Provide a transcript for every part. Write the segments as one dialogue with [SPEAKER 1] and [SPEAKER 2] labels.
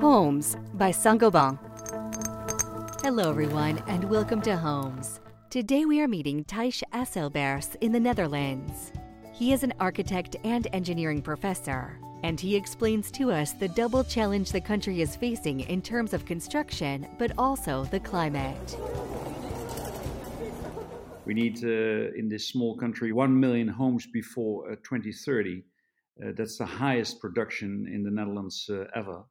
[SPEAKER 1] Homes by Saint-Gobain. Hello, everyone, and welcome to Homes. Today we are meeting Thijs Asselbergs in the Netherlands. He is an architect and engineering professor, and he explains to us the double challenge the country is facing in terms of construction, but also the climate.
[SPEAKER 2] We need, uh, in this small country, 1 million homes before uh, 2030. Uh, that's the highest production in the Netherlands uh, ever.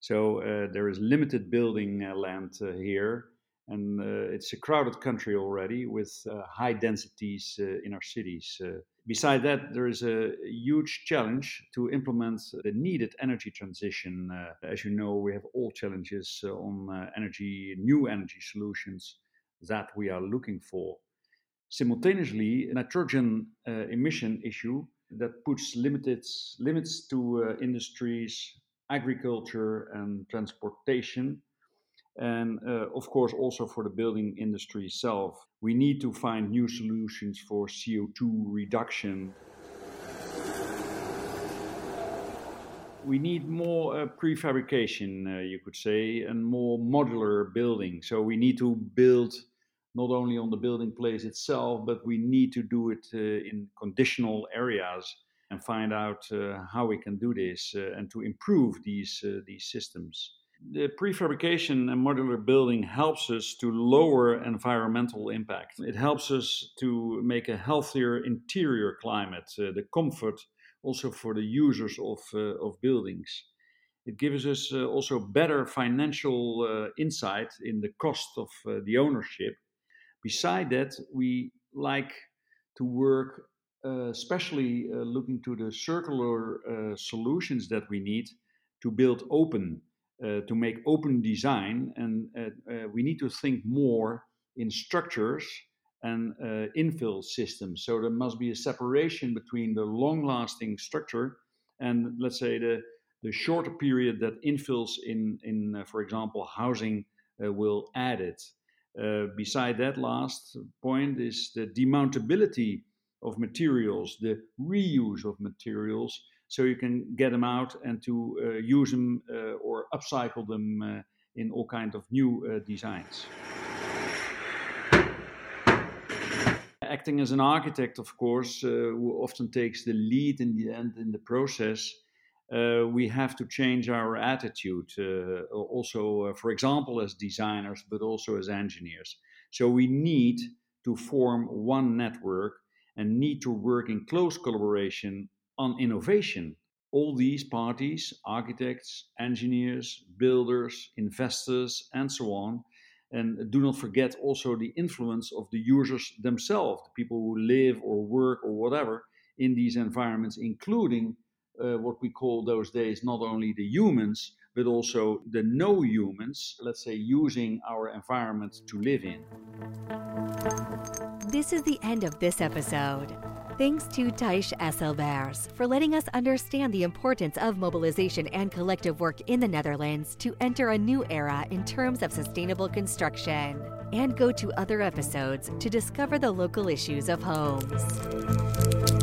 [SPEAKER 2] So uh, there is limited building uh, land here, and it's a crowded country already with high densities in our cities. beside that, there is a huge challenge to implement the needed energy transition. as you know, we have all challenges on energy, new energy solutions that we are looking for simultaneously nitrogen uh, emission issue that puts limited limits to uh, industries, agriculture, and transportation. And uh, of course, also for the building industry itself. We need to find new solutions for CO2 reduction. We need more uh, prefabrication, uh, you could say, and more modular building. So we need to build not only on the building place itself, but we need to do it uh, in conditional areas and find out uh, how we can do this uh, and to improve these, uh, these systems. The prefabrication and modular building helps us to lower environmental impact. It helps us to make a healthier interior climate, uh, the comfort also for the users of, uh, of buildings. It gives us also better financial insight in the cost of the ownership Beside that, we like to work, uh, especially uh, looking to the circular uh, solutions that we need to build open, uh, to make open design. And uh, uh, we need to think more in structures and infill systems. So there must be a separation between the long lasting structure and, let's say, the, the shorter period that infills in, in for example, housing will add it. Uh, beside that last point is the demountability of materials, the reuse of materials, so you can get them out and to uh, use them uh, or upcycle them uh, in all kinds of new uh, designs. Acting as an architect, of course, who often takes the lead in the end in the process, uh, we have to change our attitude, uh, also, uh, for example, as designers, but also as engineers. So we need to form one network and need to work in close collaboration on innovation. All these parties, architects, engineers, builders, investors, and so on, and do not forget also the influence of the users themselves, the people who live or work or whatever in these environments, including uh, what we call those days not only the humans, but also the no humans, let's say, using our environment to live in.
[SPEAKER 1] This is the end of this episode. Thanks to Thijs Asselbergs for letting us understand the importance of mobilization and collective work in the Netherlands to enter a new era in terms of sustainable construction. And go to other episodes to discover the local issues of homes.